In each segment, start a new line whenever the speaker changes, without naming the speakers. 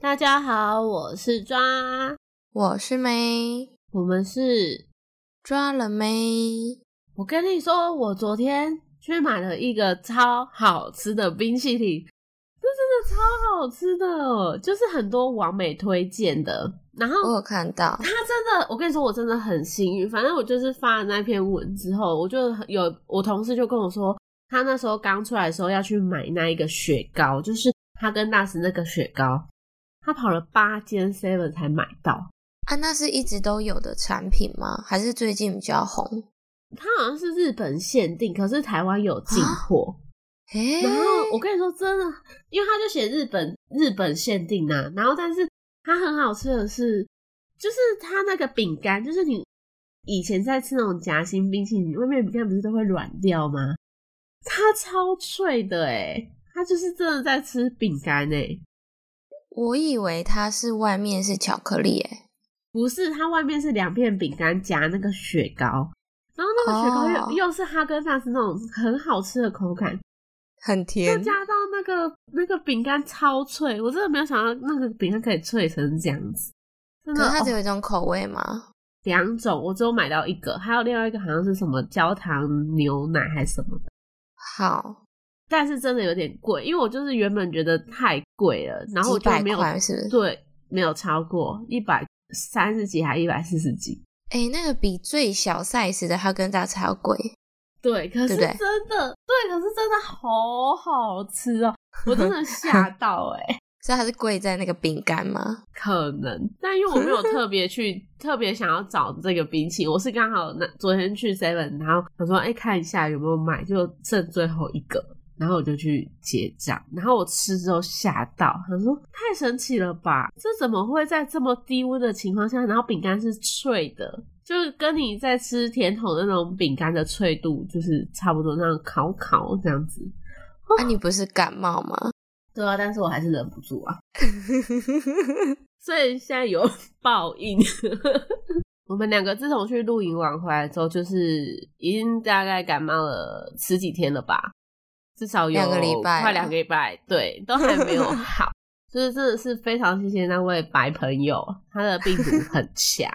大家好，我是抓，
我是梅，
我们是
抓了梅。
我跟你说，我昨天去买了一个超好吃的冰淇淋，这真的超好吃的，就是很多网美推荐的。然后
我有看到，
他真的，我跟你说，我真的很幸运。反正我就是发了那篇文之后，我就有我同事就跟我说，他那时候刚出来的时候要去买那一个雪糕，就是哈根达斯那个雪糕，他跑了八间 seven 才买到。
啊，那是一直都有的产品吗？还是最近比较红？
它好像是日本限定，可是台湾有进货。
诶、
然后我跟你说，真的，因为他就写日本日本限定啊，然后但是它很好吃的是，就是它那个饼干，就是你以前在吃那种夹心冰淇淋，外面饼干不是都会软掉吗？它超脆的诶它就是真的在吃饼干诶
我以为它是外面是巧克力，诶
不是，它外面是两片饼干夹那个雪糕，然后那个雪糕又、
哦。
又是哈根达斯那种很好吃的口感，
很
再
甜。
加到那个那个饼干超脆，我真的没有想到那个饼干可以脆成这样子。真的，
它只
哦
有一种口味吗？
两种，我只有买到一个，还有另外一个好像是什么焦糖牛奶还是什么的，
好，
但是真的有点贵，因为我就是原本觉得太贵了，然后我就没有
块是不是？
对没有超过一百三十几还一百四十几。
诶、那个比最小 size 的哈根达斯还要贵。
对，可是真的对，可是真的好好吃哦，我真的 吓到哎、
所以它是贵在那个饼干吗？
可能，但因为我没有特别去特别想要找这个冰淇淋，我是刚好那昨天去 Seven，然后我说哎、看一下有没有买，就剩最后一个，然后我就去结账，然后我吃之后吓到，他说太神奇了吧，这怎么会在这么低温的情况下，然后饼干是脆的，就是跟你在吃甜筒那种饼干的脆度就是差不多，那样烤烤这样子。
啊，你不是感冒吗？
对啊，但是我还是忍不住啊。所以现在有 报应。我们两个自从去露营完回来之后，就是已经大概感冒了十几天了吧，至少有
两个礼拜
快两个礼拜，对，都还没有好。就是真的是非常谢谢那位白朋友，他的病毒 很强。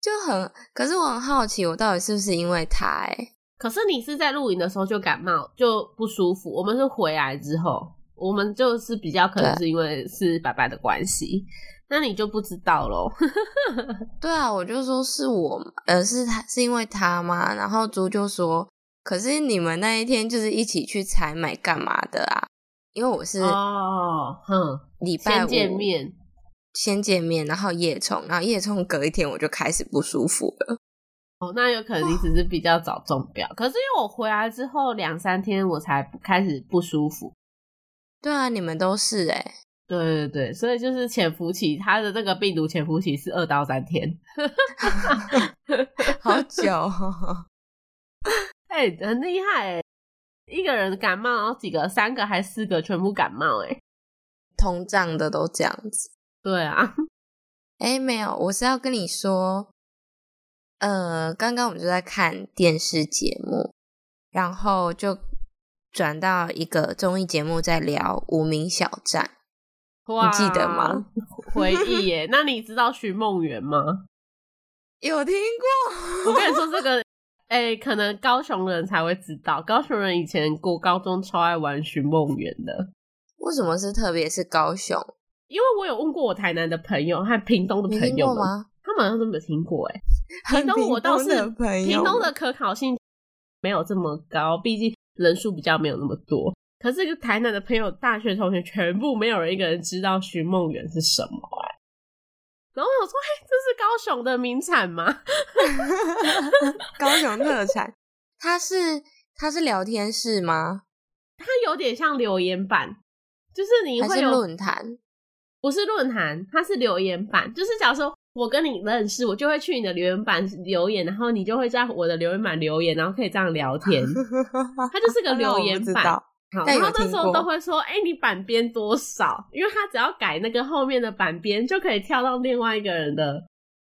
就很，可是我很好奇，我到底是不是因为他、诶
可是你是在露营的时候就感冒就不舒服，我们是回来之后，我们就是比较可能是因为是白白的关系，那你就不知道喽。
对啊，我就说是我嘛，呃，是他是因为他嘛，然后猪就说，可是你们那一天就是一起去采买干嘛的啊？因为我是
哦，哼，
礼拜五
先见面，
先见面，然后夜冲，然后夜冲隔一天我就开始不舒服了。
哦，那有可能你只是比较早中标，可是因为我回来之后两三天我才开始不舒服。
对啊，你们都是诶、
对对对，所以就是潜伏期，它的那个病毒潜伏期是二到三天。
好久、哦。
哎、很厉害哎！一个人感冒，然后几个、三个还四个全部感冒哎。
通胀的都这样子。
对啊，
哎，没有，我是要跟你说，呃，刚刚我们就在看电视节目，然后就转到一个综艺节目，在聊无名小站。
哇，
记得吗？
回忆耶！那你知道徐梦圆吗？
有听过？
我跟你说这个，哎、可能高雄人才会知道。高雄人以前过高中超爱玩寻梦园的，
为什么是特别是高雄？
因为我有问过我台南的朋友和屏东的朋友
吗？
他们好像都没有听过哎。屏东我倒是
屏东的
可考性没有这么高，毕竟人数比较没有那么多。可是台南的朋友、大学同学全部没有人一个人知道寻梦园是什么哎、然后我说：“哎、这是高雄的名产吗？”
高雄特产，它是它是聊天室吗？
它有点像留言板，就是你会有
论坛？
不是论坛，它是留言板。就是假如说我跟你认识，我就会去你的留言板留言，然后你就会在我的留言板留言，然后可以这样聊天。它就是个留言板
但有
然后那时候都会说，哎、你板边多少？因为他只要改那个后面的板边，就可以跳到另外一个人的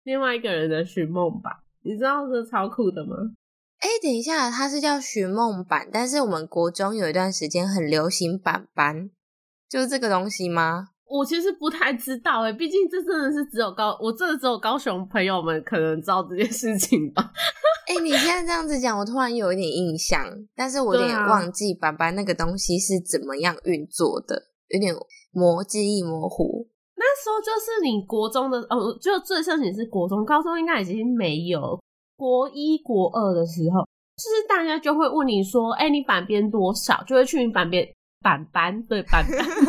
另外一个人的寻梦版。你知道这超酷的吗？
哎，等一下，它是叫寻梦版，但是我们国中有一段时间很流行板板，就是这个东西吗？
我其实不太知道哎、毕竟这真的是只有高，我真的只有高雄朋友们可能知道这件事情吧。
哎，你现在这样子讲，我突然有一点印象，但是我有点忘记板板那个东西是怎么样运作的，有点模记忆模糊。
那时候就是你国中的哦，就最盛行是国中，高中应该已经没有。国一、国二的时候，就是大家就会问你说：“哎、你板边多少？”就会去你板边板板对板板。突然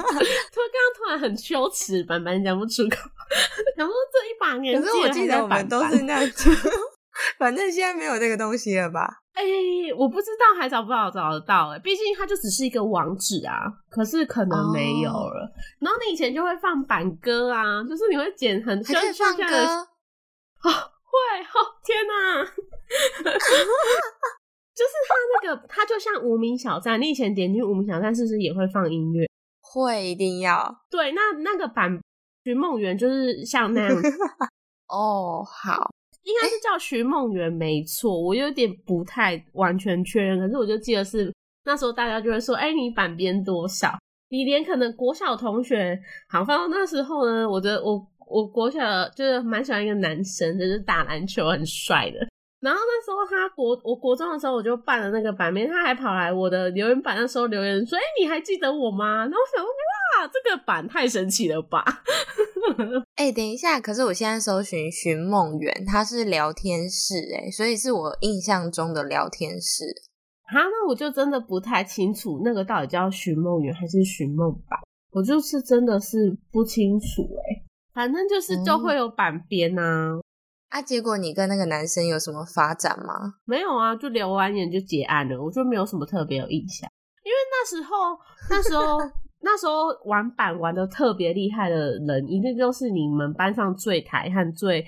刚刚突然很羞耻，板板讲不出口。然后这一把年纪了，
可是我记得我们都是那样子，反正现在没有这个东西了吧？
哎、我不知道还找不找找得到哎、毕竟它就只是一个网址啊，可是可能没有
哦
了。然后你以前就会放板歌啊，就是你会剪很
还可以放歌，
会哦，天哪！就是它那个，它就像无名小站，你以前点进无名小站是不是也会放音乐？
会一定要
对，那那个版徐梦圆就是像那样子，
哦。好，
应该是叫徐梦圆没错，我有点不太完全确认，可是我就记得是那时候大家就会说，哎、你版编多少？你连可能国小同学，好，反正那时候呢，我的我我国小就是蛮喜欢一个男生，就是打篮球很帅的。然后那时候他国我国中的时候，我就办了那个版面，他还跑来我的留言板那时候留言说：“哎、你还记得我吗？”然后我想说：“哇，这个版太神奇了吧！”
哎、等一下，可是我现在搜寻寻梦园，它是聊天室，哎，所以是我印象中的聊天室。
啊，那我就真的不太清楚那个到底叫寻梦园还是寻梦版，我就是真的是不清楚哎、反正就是就会有版编呐、
啊，结果你跟那个男生有什么发展吗？
没有啊，就留完言就结案了，我就没有什么特别有印象，因为那时候那时候 那时候玩板玩的特别厉害的人，一定就是你们班上最台和最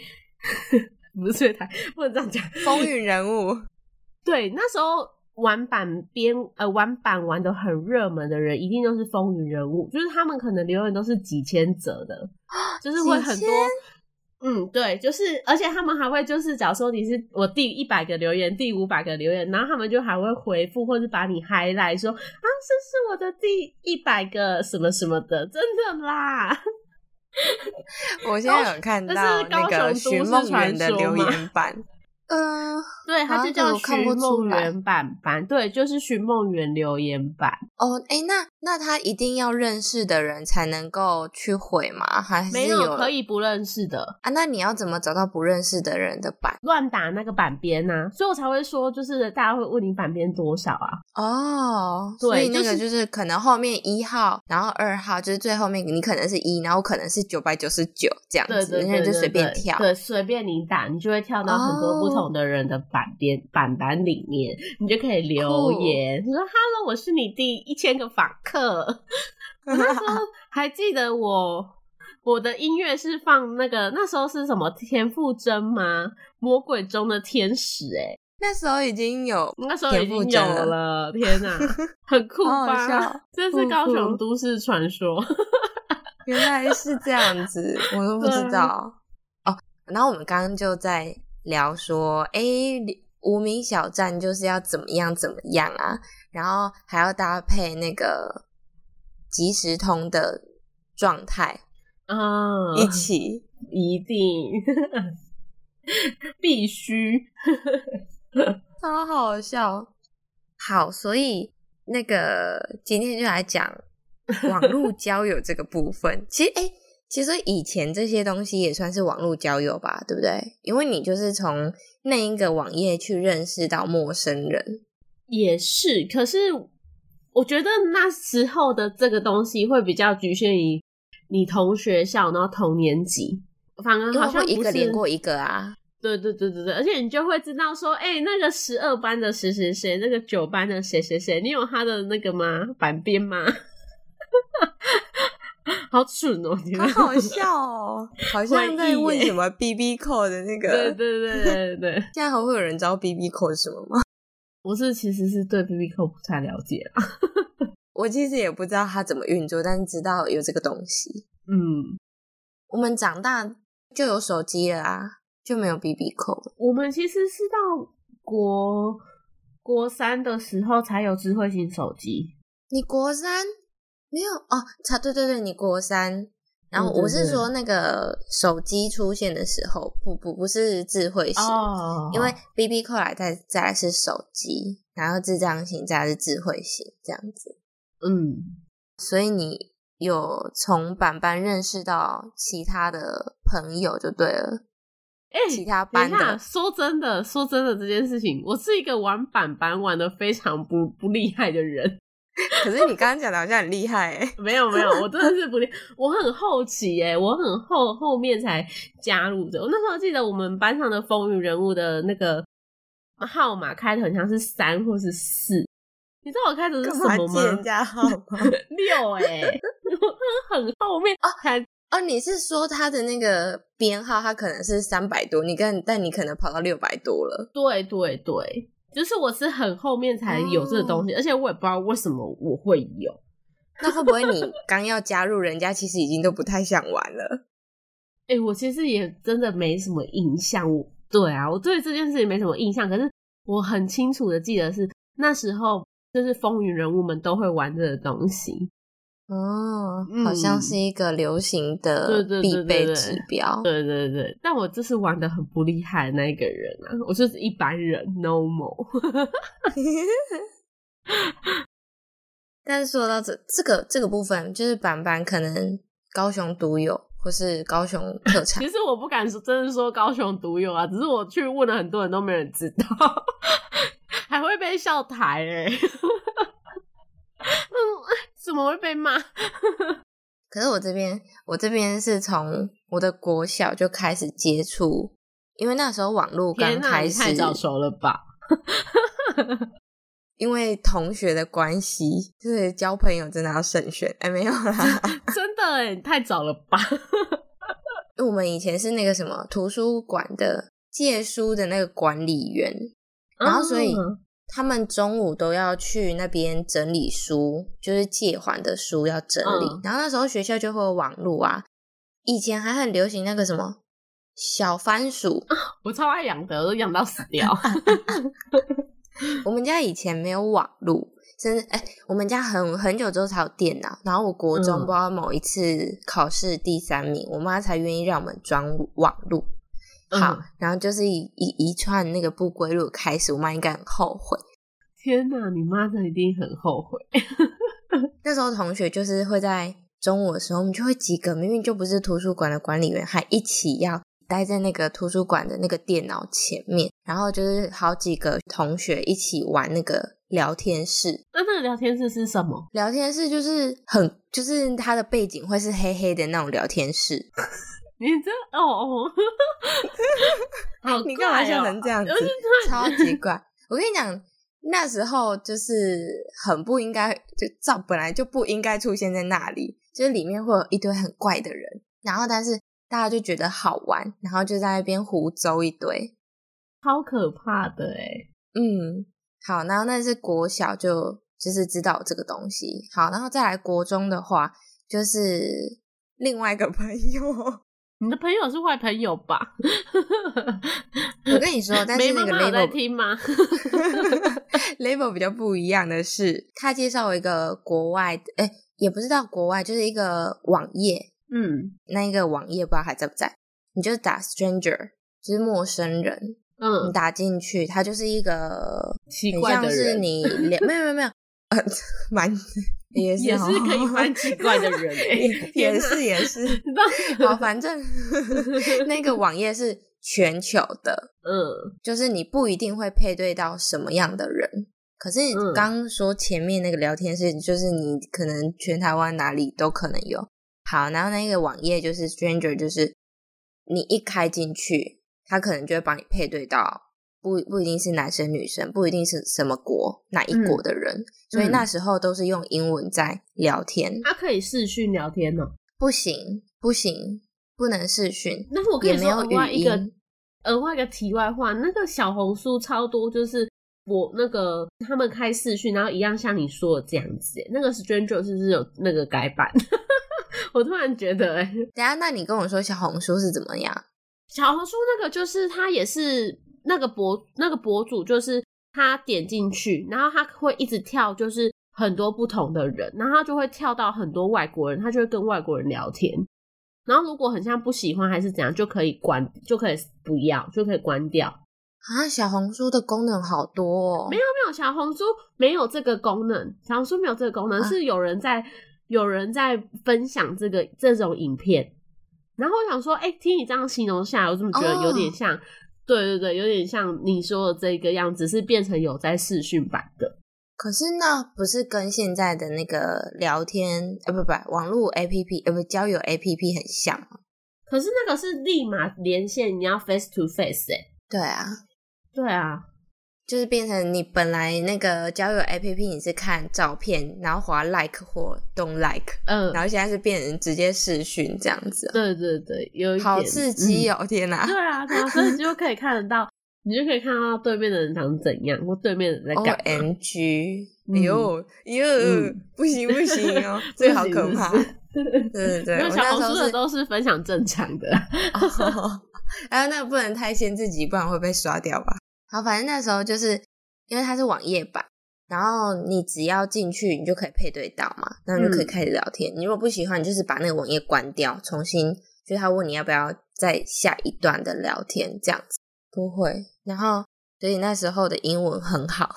不是最台，不能这样讲，
风云人物，
对，那时候玩板边呃玩板玩的很热门的人，一定都是风云人物，就是他们可能留言都是几千折的，就是会很多。嗯，对，就是，而且他们还会就是，假如说你是我第一百个留言，第五百个留言，然后他们就还会回复或者把你 highlight 说啊，这是我的第一百个什么什么的，真的啦。
我现在有看
这
到那个
雄都市
寻梦园的留言板。嗯、
对，它
啊
就叫寻梦园版版，对，就是寻梦园留言版。
哦，哎，那那他一定要认识的人才能够去毁吗？还是
没
有
有可以不认识的，
啊？那你要怎么找到不认识的人的版？
乱打那个版边呐、所以我才会说，就是大家会问你版边多少啊？
哦，
对
所以那个就是可能后面一号，然后二号就是最后面你可能是一，然后可能是九百九十九这样子，
对对对
人家就随便跳。
对，随便你打，你就会跳到很多不同的人的版边、板板里面，你就可以留言，你说 “Hello，我是你第一千个访客”。我那时候还记得我我的音乐是放那个那时候是什么田馥甄吗？魔鬼中的天使、欸，
那时候已经有
那时候已经有了，天哪，很酷吧？这是高雄都市传说。
原来是这样子，我都不知道哦。然后我们刚刚就在聊说，哎，无名小站就是要怎么样怎么样啊，然后还要搭配那个即时通的状态
啊，
一起。
一定必须。
超好笑。好，所以那个今天就来讲网络交友这个部分。其实，哎、其实以前这些东西也算是网络交友吧，对不对？因为你就是从那一个网页去认识到陌生人。
也是，可是我觉得那时候的这个东西会比较局限于你同学校，然后同年级，反而好像
一个连过一个啊。
对对对对对，而且你就会知道说，哎、那个十二班的谁谁谁，那个九班的谁谁谁，你有他的那个吗？版边吗？好蠢哦！你们
好好笑哦，好像在问什么 B B 扣的那
对
个。
对对对对对，
现在还会有人知道 B B 扣是什么吗？
我是其实是对 B B 扣不太了解啦。
我其实也不知道它怎么运作，但是知道有这个东西。
嗯，
我们长大就有手机了啊，就没有 BB 扣。
我们其实是到国国三的时候才有智慧型手机。
你国三没有哦？差对对对，你国三。然后我是说那个手机出现的时候，不不不是智慧型，
哦
因为 BB 扣来再再来是手机，然后智障型再来是智慧型这样子。
嗯，
所以你有从板板认识到其他的朋友就对了，
哎、
其他班的
说真的，说真的，这件事情，我是一个玩板板玩的非常不不厉害的人。
可是你刚刚讲的好像很厉害 哎、
没有没有，我真的是不厉，我很好奇哎、我很后后面才加入的。我那时候记得我们班上的风云人物的那个号码开头很像是三或是四，你知道我开头是什么吗？
家号码？
六哎、我很后面才
哦，你是说他的那个编号，他可能是三百多，你跟但你可能跑到六百多了。
对对对，就是我是很后面才有这个东西，而且我也不知道为什么我会有。
那会不会你 刚要加入人家，其实已经都不太想玩了？
哎、我其实也真的没什么印象。我对啊，我对这件事情没什么印象，可是我很清楚的记得是那时候，就是风云人物们都会玩这个东西。
哦，
嗯
好像是一个流行的必备
对
指标。
对对对，但我就是玩的很不厉害的那一个人啊，我就是一般人，normal。
但是说到这这个这个部分，就是板板可能高雄独有，或是高雄特产
其。实我不敢说，真的说高雄独有啊，只是我去问了很多人都没人知道，还会被笑台哎、嗯，怎么会被骂？
可是我这边，我这边是从我的国小就开始接触，因为那时候网络刚开始，
太早熟了吧？
因为同学的关系，就是交朋友真的要慎选。哎，没有啦，
真的哎，太早了吧？
我们以前是那个什么图书馆的借书的那个管理员，然后所以
嗯
他们中午都要去那边整理书，就是借还的书要整理。
嗯
然后那时候学校就会有网路啊，以前还很流行那个什么小番薯，
我超爱养的，我都养到死掉。
我们家以前没有网路，甚至哎、我们家很很久之后才有电脑。然后我国中
嗯
不知道某一次考试第三名，我妈才愿意让我们装网路。好，
嗯
然后就是一一一串那个不归路开始，我妈应该很后悔。
天哪，你妈这一定很后悔。
那时候同学就是会在中午的时候，我们就会几个明明就不是图书馆的管理员，还一起要待在那个图书馆的那个电脑前面，然后就是好几个同学一起玩那个聊天室。
那那个聊天室是什么？
聊天室就是很，就是它的背景会是黑黑的那种聊天室。
你这哦哦，好
你干嘛笑成这样子？超级怪！我跟你讲，那时候就是很不应该，就照本来就不应该出现在那里，就是里面会有一堆很怪的人，然后但是大家就觉得好玩，然后就在那边胡诌一堆。
超可怕的哎。
嗯，好，然后那是国小就就是知道这个东西。好，然后再来国中的话，就是另外一个朋友。
你的朋友是坏朋友吧？
我跟你说，但是那个
没妈妈在
level
听吗？？
label 比较不一样的是，他介绍我一个国外的，哎、也不知道国外，就是一个网页，
嗯
那一个网页不知道还在不在，你就打 stranger，就是陌生人，嗯你
嗯，
打进去，它就是一个很
奇怪的
像是
人
你两没有没有没有，呃，蛮 也是哦
也是可以蛮奇怪的人 哎、
也也是也是，好，反正那个网页是全球的，
嗯
就是你不一定会配对到什么样的人。可是刚刚说前面那个聊天室，就是你可能全台湾哪里都可能有。好，然后那个网页就是 Stranger，就是你一开进去，他可能就会帮你配对到，不不一定是男生女生，不一定是什么国哪一国的人，所以那时候都是用英文在聊天。
他可以视讯聊天哦。
不行不行，不能视讯，
但是我跟你说，额外一个。额外一个题外话，那个小红书超多，就是我那个他们开视讯，然后一样像你说的这样子，那个 Stranger 是不是有那个改版？我突然觉得，哎，
等下，那你跟我说小红书是怎么样？
小红书那个就是它也是那个博那个博主，就是他点进去，然后他会一直跳，就是很多不同的人，然后他就会跳到很多外国人，他就会跟外国人聊天。然后如果很像不喜欢还是怎样，就可以关，就可以不要，就可以关掉。
啊，小红书的功能好多哦！
没有没有，小红书没有这个功能，小红书没有这个功能，是有人在有人在分享这个这种影片。然后我想说，哎，听你这样形容下来，我怎么觉得有点像？对对对，有点像你说的这个样子，是变成有在视讯版的。
可是那不是跟现在的那个聊天呃不不网络 A P P 呃不交友 A P P 很像吗？
可是那个是立马连线，你要 face to face 哎。
对啊，
对啊，
就是变成你本来那个交友 A P P 你是看照片，然后划 like 或 don't like，嗯，然后现在是变成直接视讯这样子。
对对对，有一
好刺激哦！天哪，
对啊，所以就可以看得到。你就可以看到对面的人长怎样，或对面人在干嘛。
O M G，哟哟，不行不行哦，这好可怕。对对对，
小红书的都是分享正常的，
然后那个不能太先自己，不然会被刷掉吧。好，反正那时候就是因为它是网页版，然后你只要进去，你就可以配对到嘛，那就可以开始聊天。你如果不喜欢，你就是把那个网页关掉，重新就是他问你要不要再下一段的聊天，这样子。不会，然后所以那时候的英文很好，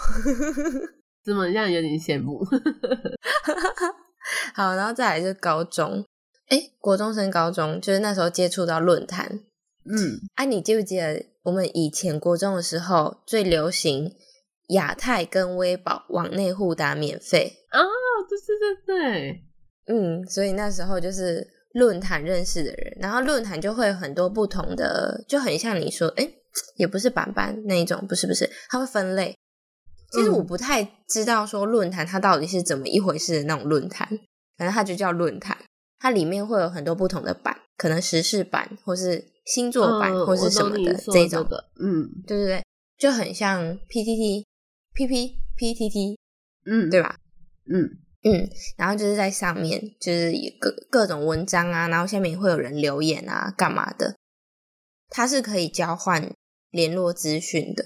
怎么样？有点羡慕。
好，然后再来就是高中，哎，国中升高中，就是那时候接触到论坛。嗯，哎，你记不记得我们以前国中的时候最流行亚太跟微宝往内互打免费
啊？对对对对，
嗯，所以那时候就是论坛认识的人，然后论坛就会有很多不同的，就很像你说，哎。也不是板板那一种，不是不是，它会分类。其实我不太知道说论坛它到底是怎么一回事的那种论坛，反正它就叫论坛。它里面会有很多不同的版，可能时事版，或是星座版，或是什么的这种的。嗯，对对对，就很像 PTT、PP、PTT，嗯，对吧？嗯嗯，然后就是在上面就是各各种文章啊，然后下面会有人留言啊，干嘛的？它是可以交换。联络资讯的，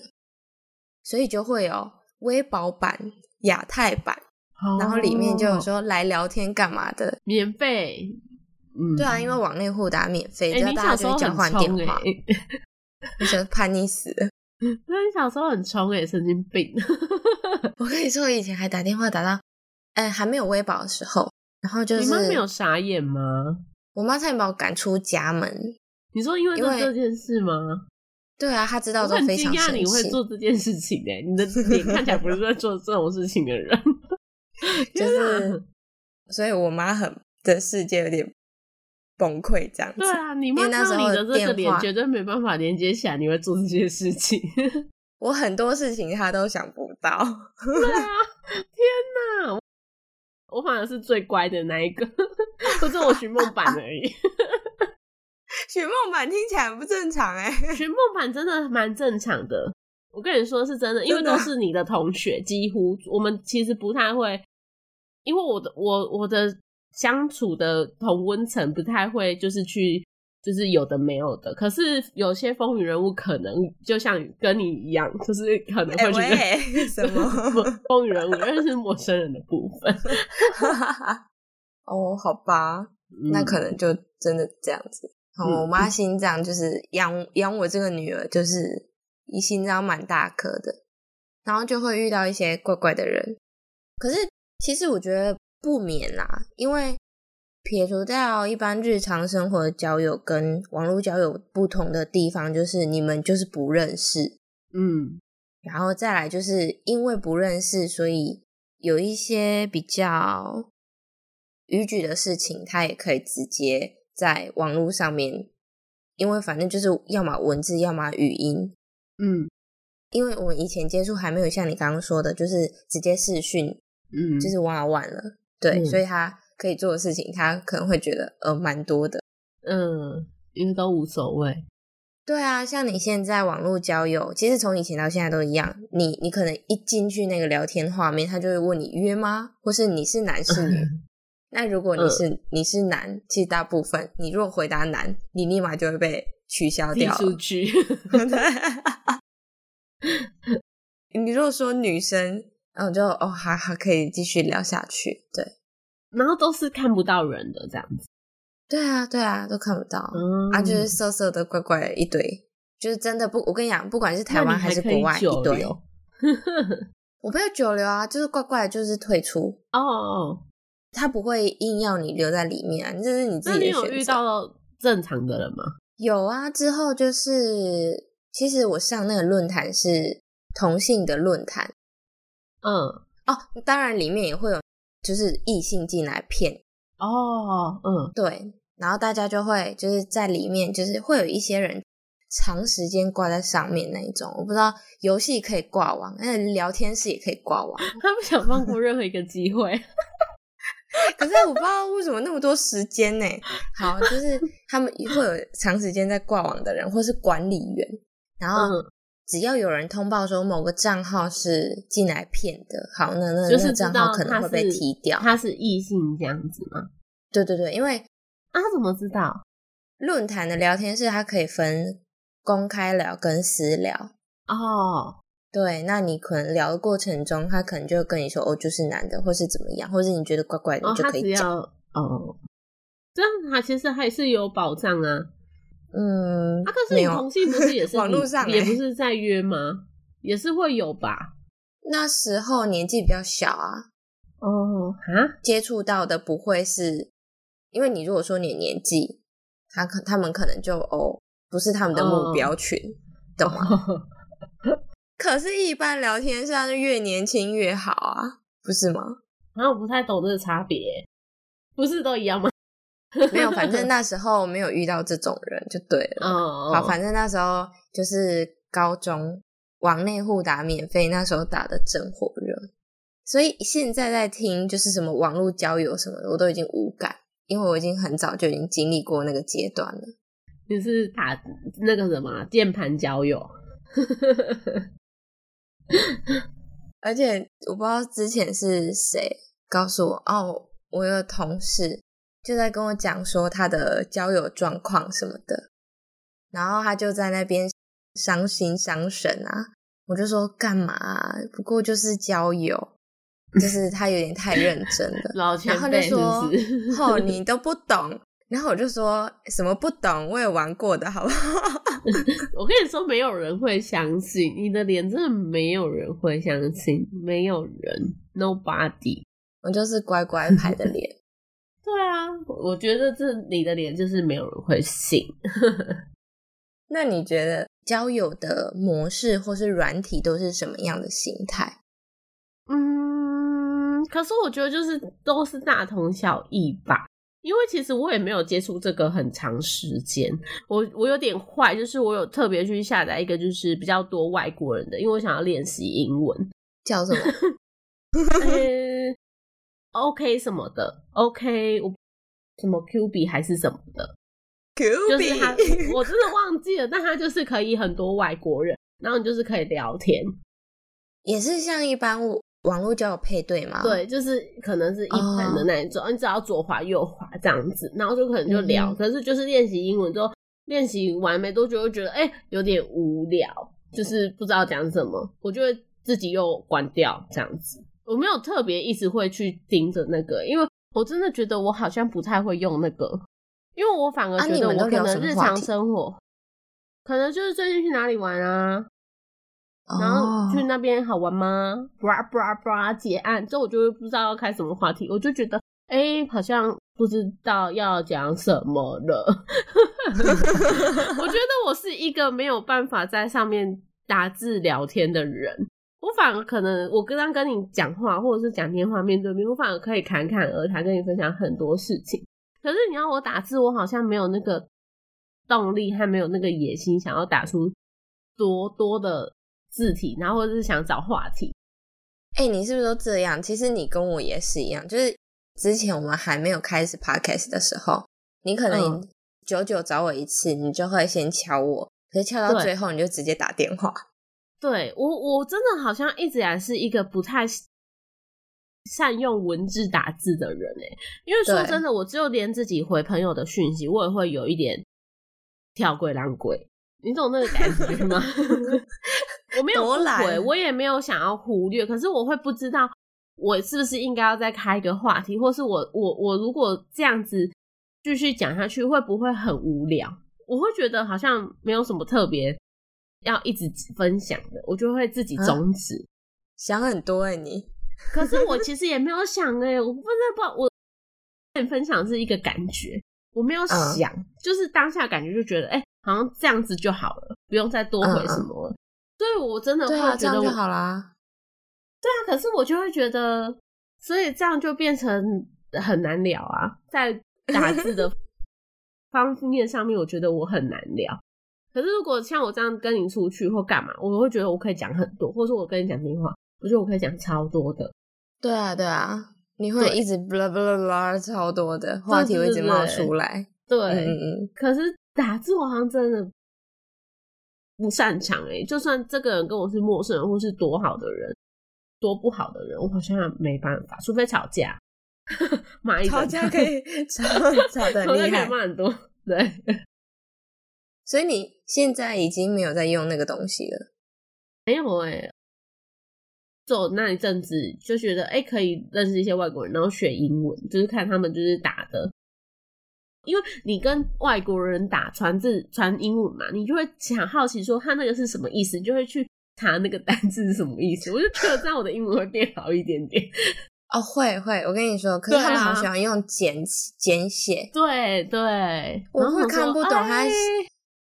所以就会有微保版、亚太版，然后里面就有说来聊天干嘛的，
免费。
嗯，对啊，因为网内互打免费，就大家就交换电话。你想叛逆死了？
那你小时候很冲诶，神经病。
我跟你说，我以前还打电话打到，哎，还没有微保的时候，然后就是你
妈没有傻眼吗？
我妈差点把我赶出家门。
你说因为这件事吗？
对啊，她知道都非常
惊讶你会做这件事情诶，你的脸看起来不是在做这种事情的人，
就是，所以我妈很的世界有点崩溃这样子。对
啊，你妈看到你的这个脸，绝对没办法连接起来，你会做这些事情。
我很多事情他都想不到。
对啊，天哪，我反而是最乖的那一个，不是我寻梦版而已。
寻梦版听起来不正常哎，
寻梦版真的蛮正常的。我跟你说是真的，因为都是你的同学，几乎我们其实不太会，因为我的我我的相处的同温层不太会，就是去就是有的没有的。可是有些风云人物可能就像跟你一样，就是可能会觉得
什么
风云人物，因为是陌生人的部分。
哦，好吧，那可能就真的这样子。我妈心脏就是养养我这个女儿，就是一心脏蛮大颗的，然后就会遇到一些怪怪的人。可是其实我觉得不免啦，因为撇除掉一般日常生活的交友跟网络交友不同的地方，就是你们就是不认识，嗯，然后再来就是因为不认识，所以有一些比较逾矩的事情，他也可以直接。在网络上面，因为反正就是要么文字，要么语音，嗯，因为我们以前接触还没有像你刚刚说的，就是直接视讯，嗯，就是玩玩了，对，所以他可以做的事情，他可能会觉得呃蛮多的，
嗯，因为都无所谓，
对啊，像你现在网络交友，其实从以前到现在都一样。你你可能一进去那个聊天画面，他就会问你约吗？或是你是男是女？那如果你是、你是男，其实大部分你如果回答男，你立马就会被取消掉了。
出去。
你如果说女生，然后就哦还还可以继续聊下去。对
然后都是看不到人的这样子。
对啊对啊，都看不到、
嗯
啊，就是色色的怪怪的一堆，就是真的不，我跟你讲，不管是台湾
还
是国外，
久
一堆。我没有久留啊，就是怪怪的，就是退出。
哦哦，
他不会硬要你留在里面啊，这是你自己的选择。
有遇到正常的人吗？
有啊，之后就是，其实我上那个论坛是同性的论坛
嗯，
哦，当然里面也会有就是异性进来骗，
哦，嗯，
对，然后大家就会就是在里面就是会有一些人长时间挂在上面那一种，我不知道游戏可以挂网，那聊天室也可以挂网，
他不想放过任何一个机会。
可是我不知道为什么那么多时间呢？好，就是他们会有长时间在挂网的人，或是管理员，然后
嗯，
只要有人通报说某个账号是进来骗的，好，那那
就是
账号可能会被踢掉。
他是异性这样子吗？
对对对，因为
啊，他怎么知道？
论坛的聊天室它可以分公开聊跟私聊。
哦，
对，那你可能聊的过程中，他可能就会跟你说哦，就是男的，或是怎么样，或是你觉得怪怪的，
哦，
你就可以讲。
哦，这样他其实还是有保障啊。
嗯，
啊，可是
有
你同性不是也是
网络上欸
也不是在约吗？也是会有吧？
那时候年纪比较小啊，
哦，哈，
接触到的不会是，因为你如果说你的年纪，他可他们可能就哦不是他们的目标群，懂吗？可是，一般聊天上是越年轻越好啊，不是吗？
然后我不太懂这个差别，不是都一样吗？
没有，反正那时候没有遇到这种人就对了。
哦，
好，反正那时候就是高中往内互打免费，那时候打的正火热，所以现在在听就是什么网络交友什么的，我都已经无感，因为我已经很早就已经经历过那个阶段了。
就是打那个什么键盘交友？
而且我不知道之前是谁告诉我，哦，我有个同事就在跟我讲说他的交友状况什么的，然后他就在那边伤心伤神啊，我就说干嘛啊、不过就是交友，就是他有点太认真了，
老前
然后就
辈是
说
不是？
哦，你都不懂。然后我就说什么不懂，我也玩过的，好不好？
我跟你说，没有人会相信你的脸，真的没有人会相信，没有人，nobody。
我就是乖乖牌的脸。
对啊，我觉得这你的脸就是没有人会信。
那你觉得交友的模式或是软体都是什么样的形态？
嗯，可是我觉得就是都是大同小异吧。因为其实我也没有接触这个很长时间，我我有点坏，就是我有特别去下载一个就是比较多外国人的，因为我想要练习英文。
叫什么？
呃 OK 什么的，OK 我什么 Q B 还是什么的
，Q
就是他我真的忘记了，但他就是可以很多外国人，然后你就是可以聊天，
也是像一般网络交友配对嘛？，
对，就是可能是一般的那一种，你只要左滑右滑这样子，然后就可能就聊，
嗯
可是就是练习英文之后，练习完没多久就觉得哎、有点无聊，就是不知道讲什么，我就会自己又关掉这样子。我没有特别一直会去盯着那个，因为我真的觉得我好像不太会用那个，因为我反而
啊
觉得我可能日常生活，可能就是最近去哪里玩啊，然
哦
后去那边好玩吗？布拉布拉布拉结案之后，我就会不知道要开什么话题，我就觉得哎、诶好像不知道要讲什么了。我觉得我是一个没有办法在上面打字聊天的人。我反而可能，我刚刚跟你讲话，或者是讲电话面对面，我反而可以侃侃而谈，跟你分享很多事情。可是你要我打字，我好像没有那个动力，还没有那个野心，想要打出多多的字体，然后或者是想找话题。
哎、你是不是都这样？其实你跟我也是一样，就是之前我们还没有开始 podcast 的时候，你可能
嗯
久久找我一次，你就会先敲我。可是敲到最后你就直接打电话。
对我，我真的好像一直以来是一个不太善用文字打字的人哎，因为说真的，我只有连自己回朋友的讯息，我也会有一点跳鬼浪鬼，你懂那个感觉吗？我没有不
多懒
回，我也没有想要忽略，可是我会不知道我是不是应该要再开一个话题，或是我我我如果这样子继续讲下去，会不会很无聊？我会觉得好像没有什么特别要一直分享的，我就会自己
啊
终止。
想很多哎、你
可是我其实也没有想哎、我不知道我跟你分享是一个感觉，我没有
嗯
想，就是当下感觉就觉得哎、好像这样子就好了，不用再多回什么了。所以我真的会觉得我
好啦。
对啊，可是我就会觉得，所以这样就变成很难聊啊，在打字的方面上面，我觉得我很难聊。可是如果像我这样跟你出去或干嘛，我会觉得我可以讲很多，或者说我跟你讲电话，我觉得我可以讲超多的。
对啊，对啊，你会一直 blah blah blah 超多的话题会一直冒出来。
对，
嗯嗯
可是打字我好像真的不擅长诶、就算这个人跟我是陌生人，或是多好的人，多不好的人，我好像没办法，除非吵架，
吵架可以吵吵得
吵架可以
很厉害。
骂很多，对，
所以你现在已经没有在用那个东西了。
没有哎、走那一阵子就觉得哎、诶可以认识一些外国人，然后学英文，就是看他们就是打的。因为你跟外国人打传字传英文嘛，你就会想好奇说他那个是什么意思，你就会去查那个单字是什么意思。我就觉得这样我的英文会变好一点点。
哦，会会，我跟你说，可是他们好喜欢用简简写，
对对，
我会看不懂他
哎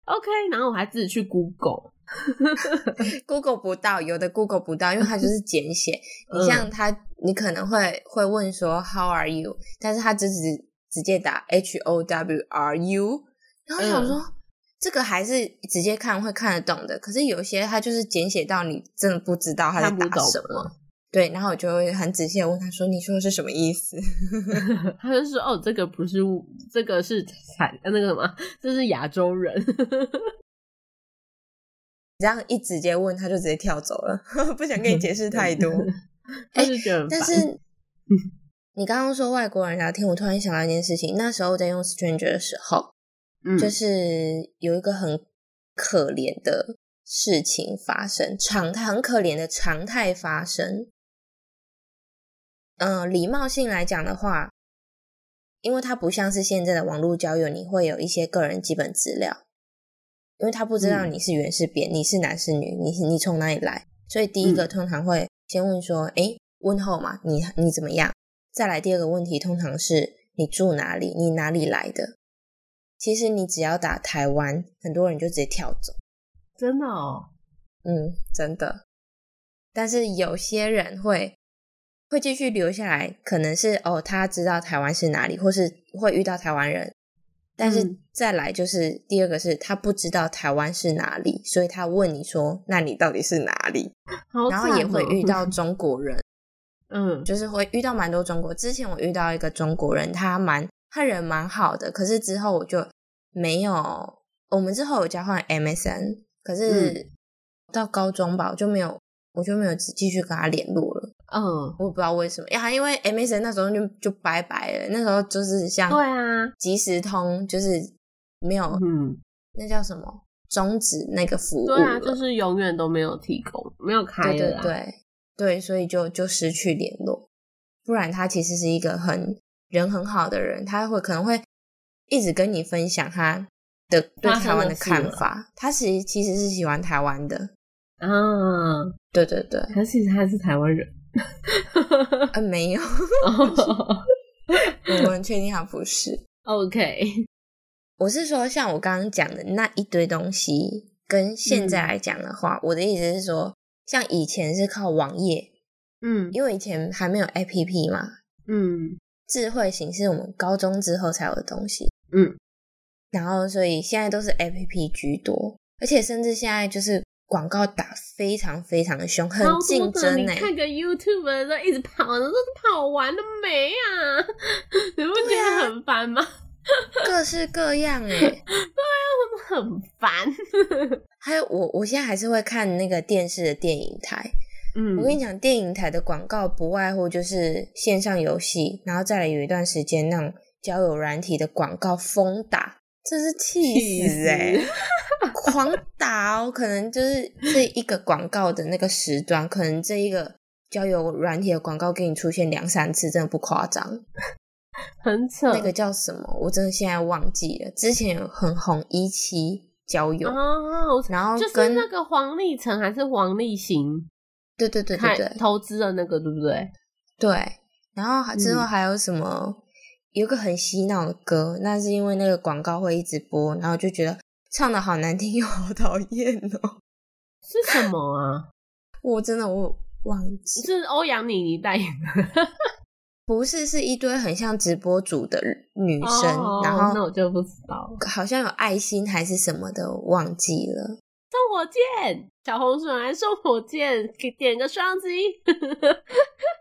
OK，然后我还自己去
Google，Google 不到，有的 Google 不到，因为它就是简写。
嗯
你像他，你可能会会问说 How are you？但是他只只直接打 H O W R U，然后我想说、
嗯
这个还是直接看会看得懂的，可是有些他就是简写到你真的不知道他在打什么。对，然后我就会很仔细的问他说：“你说的是什么意思
他就说哦，这个不是这个是产那个什么，这是亚洲人。”
这样一直接问，他就直接跳走了，不想跟你解释太多。
他就觉得
但是你刚刚说外国人聊天，我突然想到一件事情。那时候在用 Stranger 的时候，
嗯
就是有一个很可怜的事情发生，常态很可怜的常态发生。嗯、礼貌性来讲的话，因为它不像是现在的网络交友，你会有一些个人基本资料，因为他不知道
嗯
你是圆是扁，你是男是女，你你从哪里来，所以第一个
嗯
通常会先问说，诶，问候嘛，你你怎么样？再来第二个问题，通常是你住哪里，你哪里来的？其实你只要打台湾，很多人就直接跳走。
真的哦，
嗯，真的。但是有些人会会继续留下来，可能是哦，他知道台湾是哪里，或是会遇到台湾人。但是
嗯
再来就是第二个是他不知道台湾是哪里，所以他问你说：“那你到底是哪里？”
好
然后也会遇到 中国人，
嗯
就是会遇到蛮多中国。之前我遇到一个中国人，他蛮他人蛮好的，可是之后我就没有，我们之后有交换 MSN，可是到高中吧，我就没有，我就没有继续跟他联络了。
嗯，
我不知道为什么呀，因为 MSN 那时候就就拜拜了，那时候就是像
对啊，
即时通，就是没有、
嗯，
那叫什么终止那个服务
对啊，就是永远都没有提供，没有开
对对
了，
对对，所以就就失去联络。不然他其实是一个很人很好的人，他会可能会一直跟你分享他的对台湾的看法。他其实其实是喜欢台湾的，
啊，
对对对，
可是其实他是台湾人，
呃，没有，
哦
我们确定他不是。
OK，
我是说，像我刚刚讲的那一堆东西，跟现在来讲的话，我的意思是说，像以前是靠网页，
嗯。
因为以前还没有 APP 嘛，
嗯。
智慧型是我们高中之后才有的东西。
嗯，
然后所以现在都是 A P P 居多，而且甚至现在就是广告打非常非常的凶，很竞
的
争哎、
你看个 YouTube 的时候一直跑，那都是跑完了没啊？你不觉得很烦吗？
各式各样哎。
很烦。
还有我，我现在还是会看那个电视的电影台。
嗯，
我跟你讲，电影台的广告不外乎就是线上游戏，然后再来有一段时间那种交友软体的广告疯打，真是气死哎！狂打哦，可能就是这一个广告的那个时段，可能这一个交友软体的广告给你出现两三次，真的不夸张。
很扯，
那个叫什么？我真的现在忘记了。之前有很红一期交友，然后
就是那个黄立成还是黄立行？
对对对对对，
投资的那个对不对？
对。然后之后还有什么？有个很洗脑的歌，那是因为那个广告会一直播，然后就觉得唱的好难听又好讨厌哦。
是什么啊？
我真的我忘记，
是欧阳妮妮代言的。
不是，是一堆很像直播主的女生，然后
那我就不知道，
好像有爱心还是什么的，忘记了。
送火箭，小红书来送火箭，给点个双击。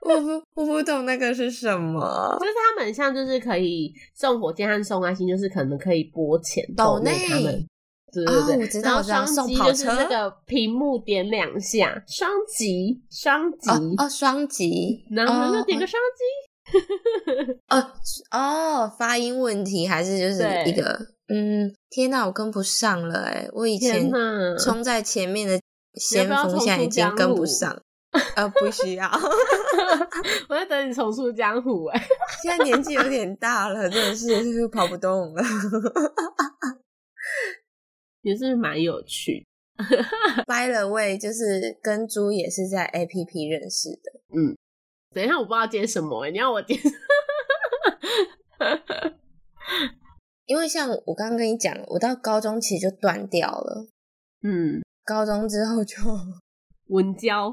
我不，我不懂那个是什么。
就是他们像，就是可以送火箭和送爱心，就是可能可以拨钱抖内他们。对对对，
我知道，
双击就是那个屏幕点两下，双击，双击，
哦，双击，
然后就点个双击。
哦 哦哦，发音问题还是就是一个嗯，天哪，我跟不上了哎！我以前冲在前面的先锋，现在已经跟不上。呃，不需要，
我在等你重出江湖哎！
现在年纪有点大了，真的是跑不动了。
也是蛮有趣。
By the way，就是跟猪也是在 A P P 认识的。
嗯。等一下，我不知道接什么，你要我接？
因为像我刚刚跟你讲，我到高中其实就断掉了。
嗯，
高中之后就
文交，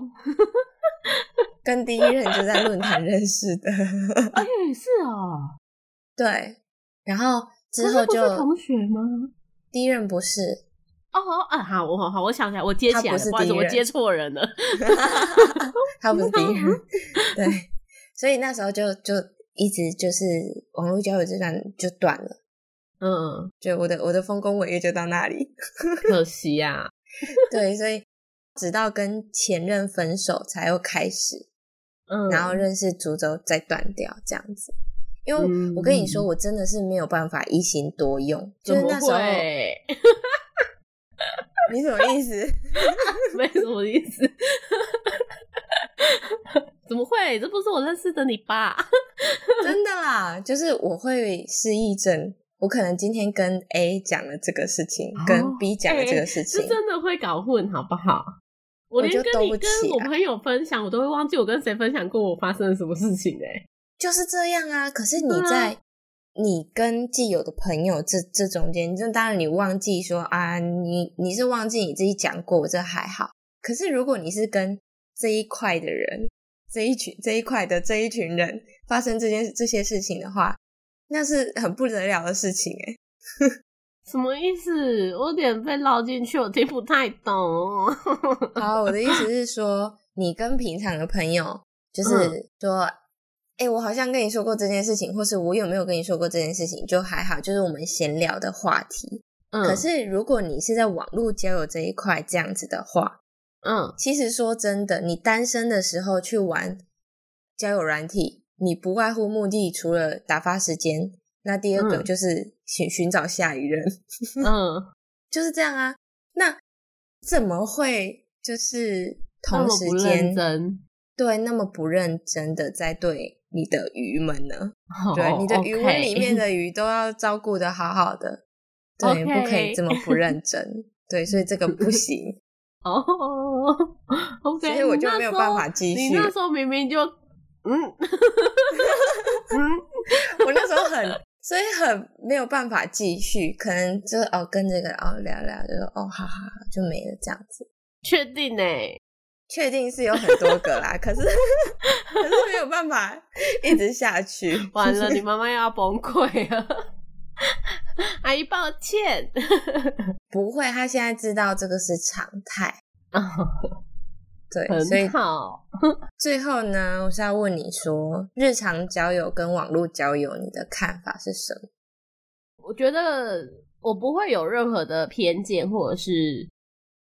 跟第一任就在论坛认识的。
哎，是哦，
对。然后之后就
同学吗？
第一任不是。
哦啊，好，我好好，我想起来，我接起来，不好意思，我接错人了。
他不是敌人，对，所以那时候就就一直就是网络交友这段就断了。
嗯，
就我的我的丰功伟业就到那里，
可惜呀。
对，所以直到跟前任分手才又开始，
嗯，
然后认识株洲再断掉这样子。因为我跟你说，我真的是没有办法一心多用，就是那时候。你什么意思？
没什么意思。怎么会？这不是我认识的你吧？
真的啦，就是我会失忆症。我可能今天跟 A 讲了这个事情，跟 B 讲了这个事情，
是真的会搞混，好不好？我连跟你跟我朋友分享，我都会忘记我跟谁分享过我发生了什么事情哎。
就是这样啊。可是你在。你跟既有的朋友这这中间，这当然你忘记说啊，你你是忘记你自己讲过，这还好。可是如果你是跟这一块的人，这一群这一块的这一群人发生这件这些事情的话，那是很不得了的事情哎。
什么意思？我有点被捞进去，我听不太懂。
好，我的意思是说，你跟平常的朋友，就是说。哎，我好像跟你说过这件事情，或是我有没有跟你说过这件事情，就还好，就是我们闲聊的话题。
嗯，
可是如果你是在网络交友这一块这样子的话，
嗯，
其实说真的，你单身的时候去玩交友软体，你不外乎目的除了打发时间，那第二个就是寻寻找下一任。
嗯，
就是这样啊。那怎么会就是同时间对那么不认真的在对？你的鱼们呢？对，你的鱼窝里面的鱼都要照顾的好好的，对，不可以这么不认真。对，所以这个不 行。
哦
所以我就没有办法继续。
你那时候明明就，嗯，
嗯，我那时候很，所以很没有办法继续。可能就哦，跟这个哦聊聊，就说哦，好好好，就没了这样子。
确定呢？
确定是有很多个啦，可是 可是没有办法一直下去。
完了，你妈妈又要崩溃了。阿姨，抱歉。
不会，他现在知道这个是常态。对，
所以好。
最后呢，我是要问你说，日常交友跟网络交友，你的看法是什么？
我觉得我不会有任何的偏见，或者是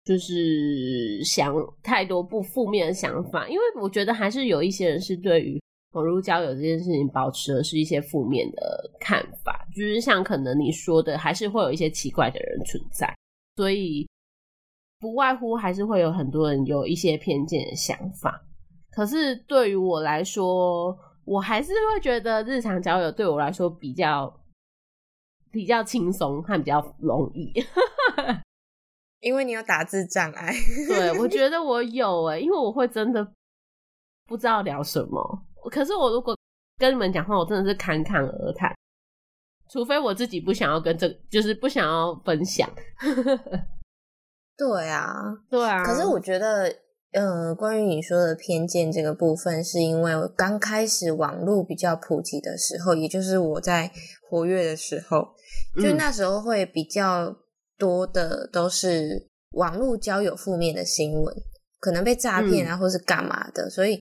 就是想太多不负面的想法，因为我觉得还是有一些人是对于网络交友这件事情保持的是一些负面的看法，就是像可能你说的，还是会有一些奇怪的人存在，所以不外乎还是会有很多人有一些偏见的想法。可是对于我来说，我还是会觉得日常交友对我来说比较比较轻松和比较容易。
因为你有打字障碍。
对，我觉得我有诶，因为我会真的不知道聊什么。可是我如果跟你们讲话，我真的是侃侃而谈，除非我自己不想要跟这，就是不想要分享。
对啊，
对啊。
可是我觉得。呃，关于你说的偏见这个部分，是因为刚开始网络比较普及的时候，也就是我在活跃的时候，就那时候会比较多的都是网络交友负面的新闻，可能被诈骗啊，或是干嘛的，所以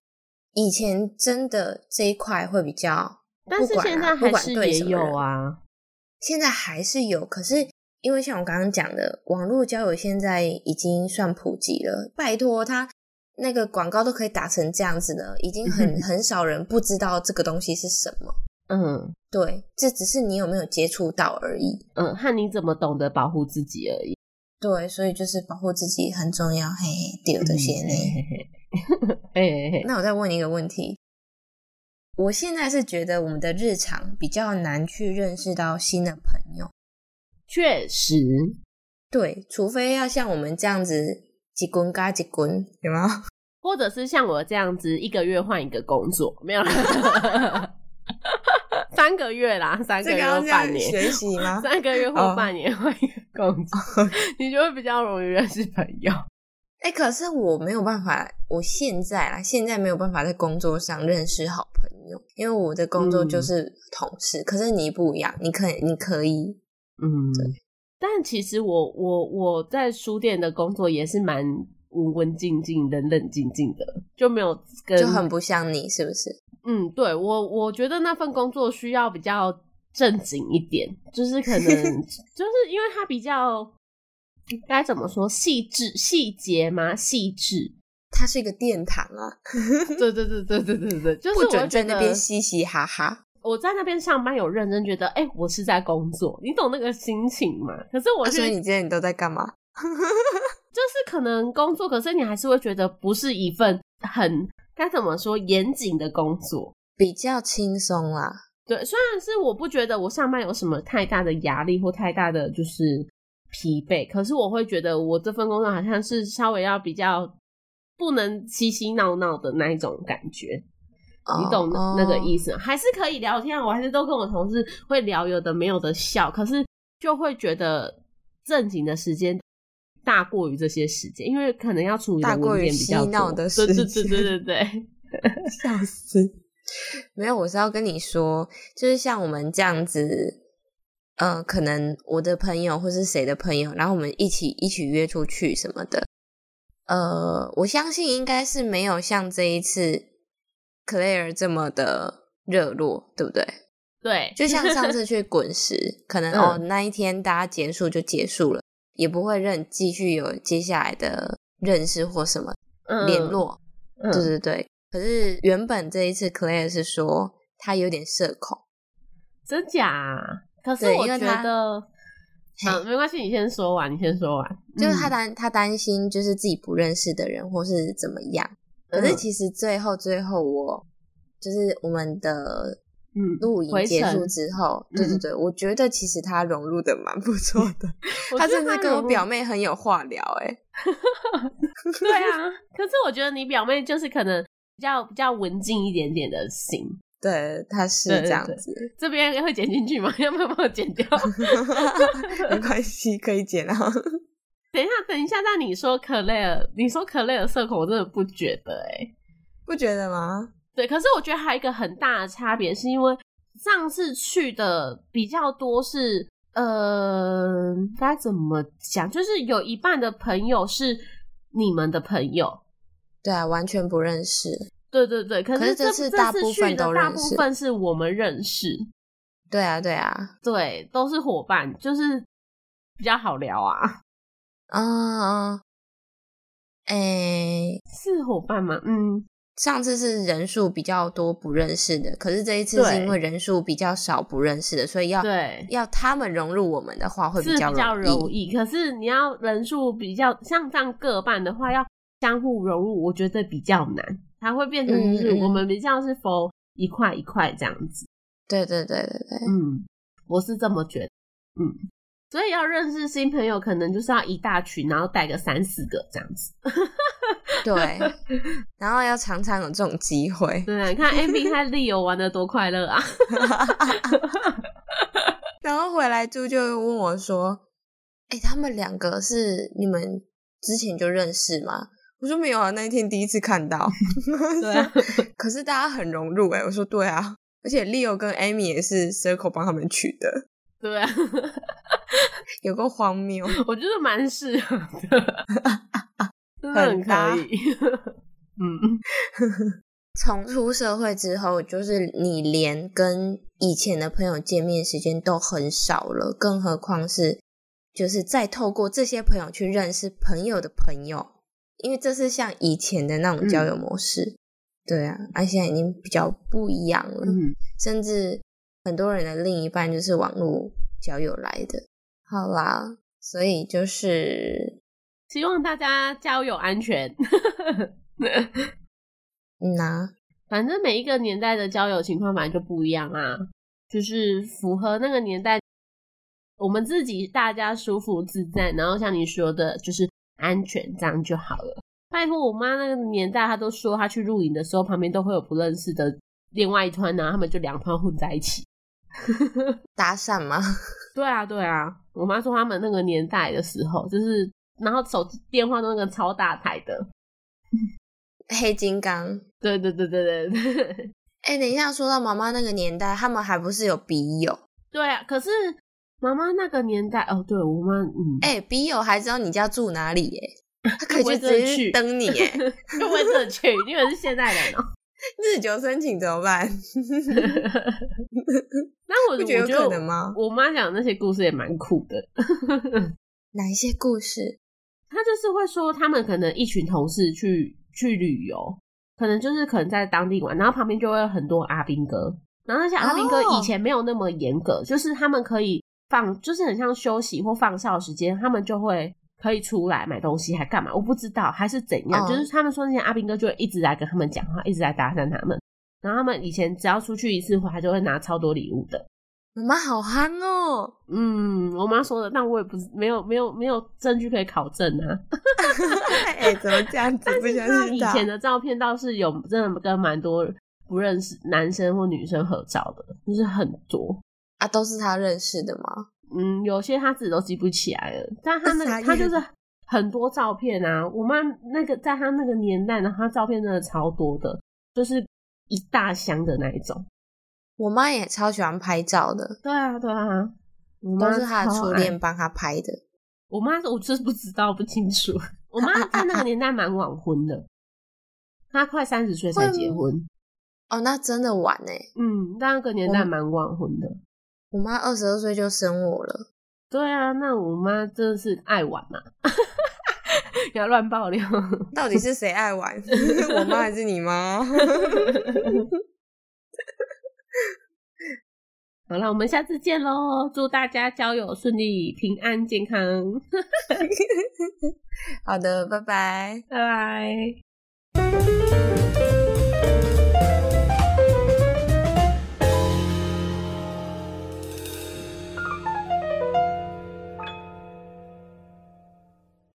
以前真的这一块会比较，
但是现在还是也有啊，
现在还是有，可是。因为像我刚刚讲的，网络交友现在已经算普及了。拜托，他那个广告都可以打成这样子的，已经很 很少人不知道这个东西是什么。嗯，对，这只是你有没有接触到而已。
嗯，和你怎么懂得保护自己而已。
对，所以就是保护自己很重要。嘿嘿，丢的些呢。嘿嘿嘿。那我再问你一个问题，我现在是觉得我们的日常比较难去认识到新的朋友。
确实，
对，除非要像我们这样子几滚嘎几滚，有吗？
或者是像我这样子一个月换一个工作，没有了，三个月啦，三个月或半年
学习吗？
三个月或半年换一个工作，你就会比较容易认识朋友。
哎，可是我没有办法，我现在啦，现在没有办法在工作上认识好朋友，因为我的工作就是同事。可是你不一样，你可以你可以。
嗯，但其实我我我在书店的工作也是蛮文文静静、冷冷静静的，就没有跟
就很不像你，是不是？
嗯，对我我觉得那份工作需要比较正经一点，就是可能 就是因为它比较该怎么说细致细节吗？细致，
它是一个殿堂啊！
对对对对对对对，就是
不准在那边嘻嘻哈哈。
我在那边上班有认真觉得，哎，我是在工作，你懂那个心情吗？可是我，
所以你今天你都在干嘛？
就是可能工作，可是你还是会觉得不是一份很该怎么说严谨的工作，
比较轻松啦。
对，虽然是我不觉得我上班有什么太大的压力或太大的就是疲惫，可是我会觉得我这份工作好像是稍微要比较不能嘻嘻闹闹的那一种感觉。你懂那个意思，还是可以聊天。我还是都跟我同事会聊有的没有的笑，可是就会觉得正经的时间大过于这些时间，因为可能要处理
大过于
嬉
闹的时间。
对对对对对
笑死！没有，我是要跟你说，就是像我们这样子，呃，可能我的朋友或是谁的朋友，然后我们一起一起约出去什么的，呃，我相信应该是没有像这一次。Claire 这么的热络，对不对？
对，
就像上次 去滚石，可能哦那一天大家结束就结束了，也不会认继续有接下来的认识或什么联络。对对对。可是原本这一次 Claire 是说他有点社恐，
真假？可是我觉得，嗯，没关系，你先说完，你先说完。
就是他担他担心，就是自己不认识的人或是怎么样。可是其实最后最后我就是我们的嗯录影结束之后，对对对，我觉得其实他融入的蛮不错的，他甚至跟我表妹很有话聊哎，
对啊，可是我觉得你表妹就是可能比较比较文静一点点的心，
对，他是这样子，
这边会剪进去吗？要不要帮我剪掉？
没关系，可以剪啊。
等一下，等一下，那你说可累尔，你说可累尔社恐，我真的不觉得，哎，
不觉得吗？
对，可是我觉得还有一个很大的差别，是因为上次去的比较多是，呃，该怎么讲？就是有一半的朋友是你们的朋友，
对啊，完全不认识。
对对对，可是这
次
大部
分
都大部分是我们认识。
对啊，对啊，
对，都是伙伴，就是比较好聊啊。
嗯，哎，
是伙伴吗？嗯，
上次是人数比较多不认识的，可是这一次是因为人数比较少不认识的，所以要
对
要他们融入我们的话会
比
较
较容
易。
易。可是你要人数比较像这样各半的话，要相互融入，我觉得比较难，它会变成就是我们比较是否一块一块这样子。
对对对对对，
嗯，我是这么觉得。嗯，所以要认识新朋友，可能就是要一大群，然后带个三四个这样子。
对，然后要常常有这种机会。
对啊，你看 Amy 和 Leo 玩的多快乐啊！
然后回来猪就问我说：“哎、他们两个是你们之前就认识吗？”我说没有啊，那一天第一次看到。
对啊，
可是大家很融入哎、我说对啊，而且 Leo 跟 Amy 也是 Circle 帮他们取的，
对啊，
有个荒谬。
我觉得蛮适合的，真的很可以。嗯，
从出社会之后，就是你连跟以前的朋友见面时间都很少了，更何况是就是再透过这些朋友去认识朋友的朋友，因为这是像以前的那种交友模式。对啊，而、现在已经比较不一样了，
嗯，
甚至很多人的另一半就是网络交友来的。好啦，所以就是
希望大家交友安全。
嗯呐、
反正每一个年代的交友情况本来就不一样啊，就是符合那个年代，我们自己大家舒服自在，然后像你说的，就是安全，这样就好了。拜托，我妈那个年代，她都说她去露营的时候，旁边都会有不认识的另外一团呢，他们就两团混在一起。
搭讪吗？
对啊，对啊，我妈说他们那个年代的时候，就是然后手机电话都那个超大台的。
黑金刚。
对对对对对对。
哎、等一下，说到妈妈那个年代，他们还不是有笔友？
对啊，可是妈妈那个年代，哦，对我妈，嗯，
哎、笔友还知道你家住哪里耶，他可以直接
真去
去登你耶。
会不会真的去，因为是现代人哦、
日久生情怎么办？
那我
不觉得有可能吗
我妈讲的那些故事也蛮酷的，
哪一些故事？
她就是会说他们可能一群同事去去旅游，可能就是可能在当地玩，然后旁边就会有很多阿兵哥，然后那些阿兵哥
哦
以前没有那么严格，就是他们可以放，就是很像休息或放哨时间，他们就会可以出来买东西，还干嘛？我不知道还是怎样，
哦
就是他们说那些阿兵哥就会一直来跟他们讲话，一直在搭讪他们。然后他们以前只要出去一次回来，就会拿超多礼物的。
妈妈好憨哦。
嗯，我妈说的，但我也不是没有没有没有证据可以考证啊。
哎、怎么这样子？不相信以？
前的照片倒是有真的跟蛮多不认识男生或女生合照的，就是很多。
啊，都是他认识的吗？
嗯，有些他自己都记不起来了，但他那他就是很多照片啊。我妈那个在他那个年代呢，他照片真的超多的，就是一大箱的那一种。
我妈也超喜欢拍照的，
对啊，对啊，我妈
都是她的初恋帮她拍的。
我妈我就是不知道不清楚。我妈在那个年代蛮晚婚的，她快三十岁才结婚。
哦，那真的晚哎！
嗯，那个年代蛮晚婚的。
我妈二十二岁就生我了，
对啊，那我妈真的是爱玩嘛，不要乱爆料。
到底是谁爱玩？我妈还是你妈？
好了，我们下次见喽！祝大家交友顺利、平安健康，
好的，拜拜。
拜拜。